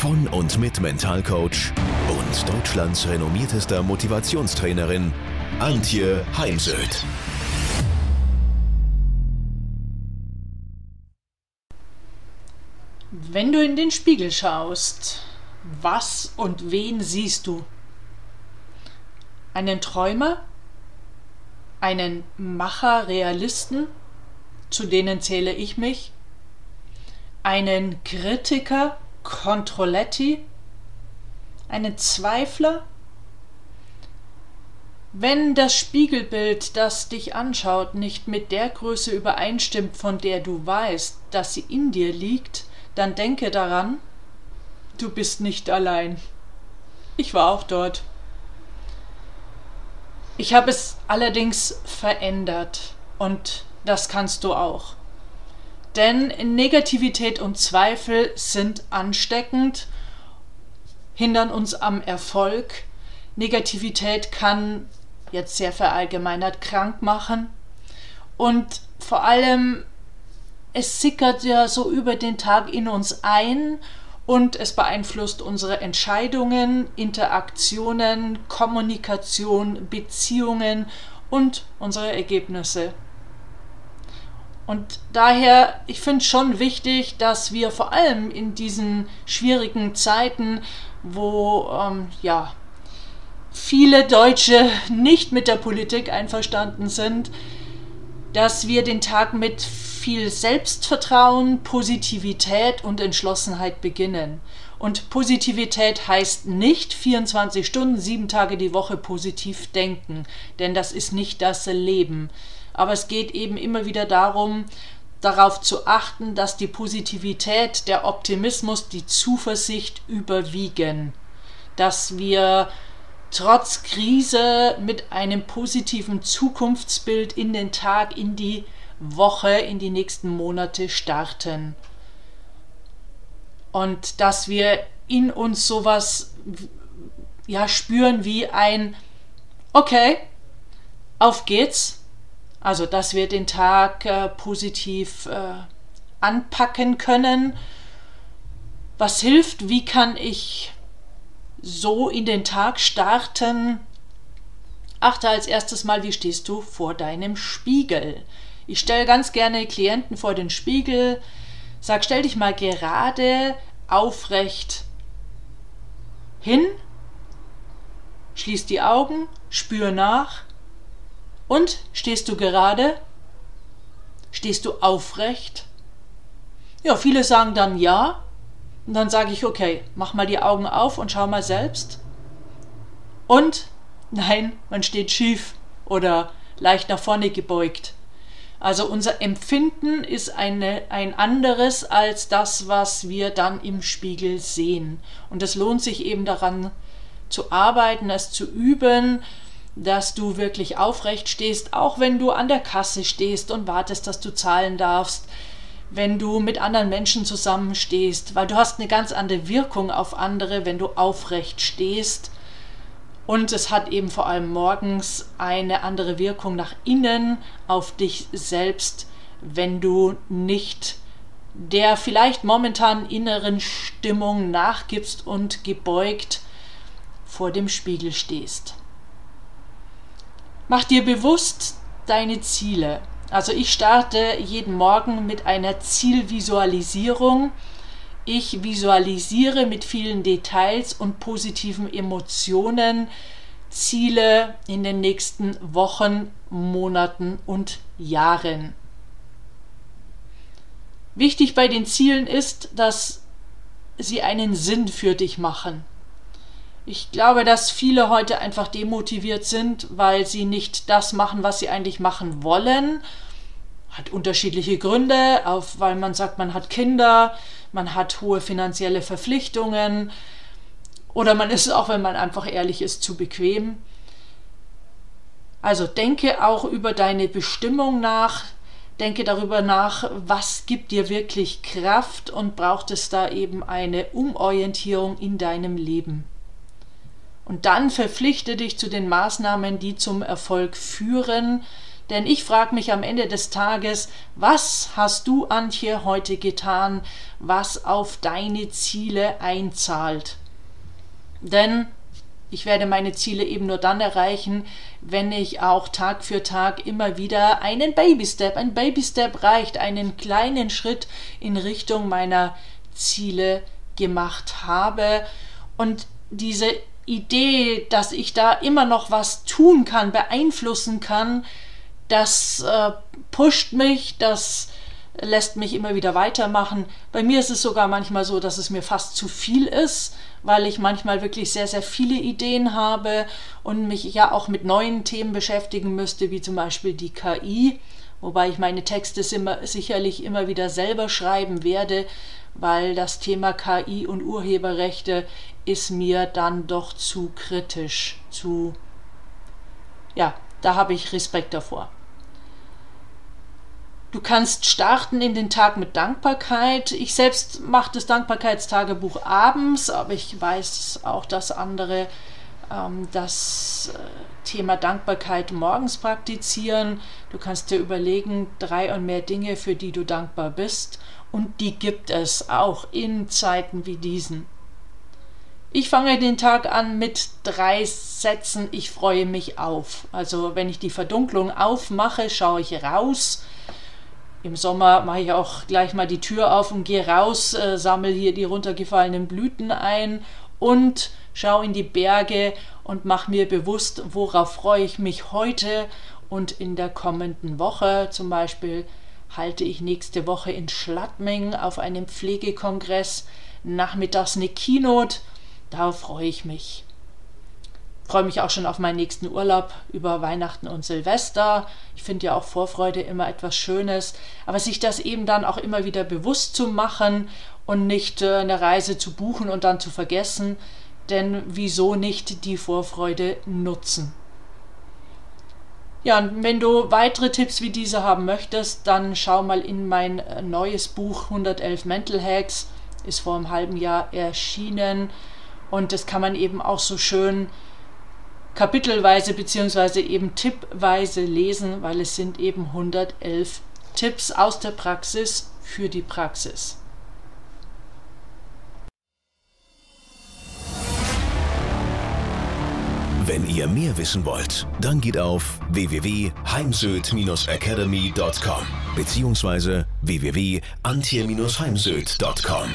von und mit Mentalcoach und Deutschlands renommiertester Motivationstrainerin Antje Heimsöth. Wenn du in den Spiegel schaust, was und wen siehst du? Einen Träumer? Einen Macher-Realisten? Zu denen zähle ich mich? Einen Kritiker? Controlletti? Einen Zweifler? Wenn das Spiegelbild, das dich anschaut, nicht mit der Größe übereinstimmt, von der du weißt, dass sie in dir liegt, dann denke daran, du bist nicht allein. Ich war auch dort. Ich habe es allerdings verändert und das kannst du auch. Denn Negativität und Zweifel sind ansteckend, hindern uns am Erfolg. Negativität kann jetzt sehr verallgemeinert krank machen und vor allem es sickert ja so über den Tag in uns ein und es beeinflusst unsere Entscheidungen, Interaktionen, Kommunikation, Beziehungen und unsere Ergebnisse. Und daher, ich finde es schon wichtig, dass wir vor allem in diesen schwierigen Zeiten, wo ähm, ja viele Deutsche nicht mit der Politik einverstanden sind, dass wir den Tag mit viel Selbstvertrauen, Positivität und Entschlossenheit beginnen. Und Positivität heißt nicht 24 Stunden, sieben Tage die Woche positiv denken, denn das ist nicht das Leben. Aber es geht eben immer wieder darum, darauf zu achten, dass die Positivität, der Optimismus, die Zuversicht überwiegen. Dass wir trotz Krise mit einem positiven Zukunftsbild in den Tag, in die Woche, in die nächsten Monate starten. Und dass wir in uns sowas ja spüren wie ein okay, auf geht's, also, dass wir den Tag äh, positiv äh, anpacken können. Was hilft? Wie kann ich so in den Tag starten? Achte als erstes mal, wie stehst du vor deinem Spiegel? Ich stelle ganz gerne Klienten vor den Spiegel, sag, stell dich mal gerade aufrecht hin, schließ die Augen, spür nach und stehst du gerade? Stehst du aufrecht? Ja, viele sagen dann ja. Und dann sage ich, okay, mach mal die Augen auf und schau mal selbst. Und nein, man steht schief oder leicht nach vorne gebeugt. Also unser Empfinden ist eine, ein anderes als das, was wir dann im Spiegel sehen. Und es lohnt sich eben daran zu arbeiten, es zu üben, dass du wirklich aufrecht stehst, auch wenn du an der Kasse stehst und wartest, dass du zahlen darfst, wenn du mit anderen Menschen zusammenstehst, weil du hast eine ganz andere Wirkung auf andere, wenn du aufrecht stehst. Und es hat eben vor allem morgens eine andere Wirkung nach innen auf dich selbst, wenn du nicht der vielleicht momentan inneren Stimmung nachgibst und gebeugt vor dem Spiegel stehst. Mach dir bewusst deine Ziele. Also ich starte jeden Morgen mit einer Zielvisualisierung. Ich visualisiere mit vielen Details und positiven Emotionen Ziele in den nächsten Wochen, Monaten und Jahren. Wichtig bei den Zielen ist, dass sie einen Sinn für dich machen. Ich glaube, dass viele heute einfach demotiviert sind, weil sie nicht das machen, was sie eigentlich machen wollen. Hat unterschiedliche Gründe, auf, weil man sagt, man hat Kinder, man hat hohe finanzielle Verpflichtungen oder man ist auch, wenn man einfach ehrlich ist, zu bequem. Also denke auch über deine Bestimmung nach, denke darüber nach, was gibt dir wirklich Kraft und braucht es da eben eine Umorientierung in deinem Leben. Und dann verpflichte dich zu den Maßnahmen, die zum Erfolg führen, denn ich frage mich am Ende des Tages, was hast du, Antje, heute getan, was auf deine Ziele einzahlt? Denn ich werde meine Ziele eben nur dann erreichen, wenn ich auch Tag für Tag immer wieder einen Baby-Step, ein Baby-Step reicht, einen kleinen Schritt in Richtung meiner Ziele gemacht habe. Und diese Idee, dass ich da immer noch was tun kann, beeinflussen kann, das äh, pusht mich, das lässt mich immer wieder weitermachen. Bei mir ist es sogar manchmal so, dass es mir fast zu viel ist, weil ich manchmal wirklich sehr, sehr viele Ideen habe und mich ja auch mit neuen Themen beschäftigen müsste, wie zum Beispiel die KI, wobei ich meine Texte sicherlich immer wieder selber schreiben werde, weil das Thema KI und Urheberrechte ist mir dann doch zu kritisch, zu ja, da habe ich Respekt davor. Du kannst starten in den Tag mit Dankbarkeit. Ich selbst mache das Dankbarkeitstagebuch abends, aber ich weiß auch, dass andere ähm, das äh, Thema Dankbarkeit morgens praktizieren. Du kannst dir überlegen, drei und mehr Dinge, für die du dankbar bist. Und die gibt es auch in Zeiten wie diesen. Ich fange den Tag an mit drei Sätzen, ich freue mich auf. Also wenn ich die Verdunklung aufmache, schaue ich raus im Sommer mache ich auch gleich mal die Tür auf und gehe raus, äh, sammle hier die runtergefallenen Blüten ein und schaue in die Berge und mache mir bewusst, worauf freue ich mich heute und in der kommenden Woche. Zum Beispiel halte ich nächste Woche in Schladming auf einem Pflegekongress nachmittags eine Keynote. Darauf freue ich mich freue mich auch schon auf meinen nächsten Urlaub über Weihnachten und Silvester. Ich finde ja auch Vorfreude immer etwas Schönes, aber sich das eben dann auch immer wieder bewusst zu machen und nicht äh, eine Reise zu buchen und dann zu vergessen, denn wieso nicht die Vorfreude nutzen? Ja, und wenn du weitere Tipps wie diese haben möchtest, dann schau mal in mein äh, neues Buch 111 Mental Hacks. Ist vor einem halben Jahr erschienen und das kann man eben auch so schön kapitelweise bzw. eben tippweise lesen, weil es sind eben 111 Tipps aus der Praxis für die Praxis. Wenn ihr mehr wissen wollt, dann geht auf www.heimsöd-academy.com bzw. www.antje-heimsöd.com.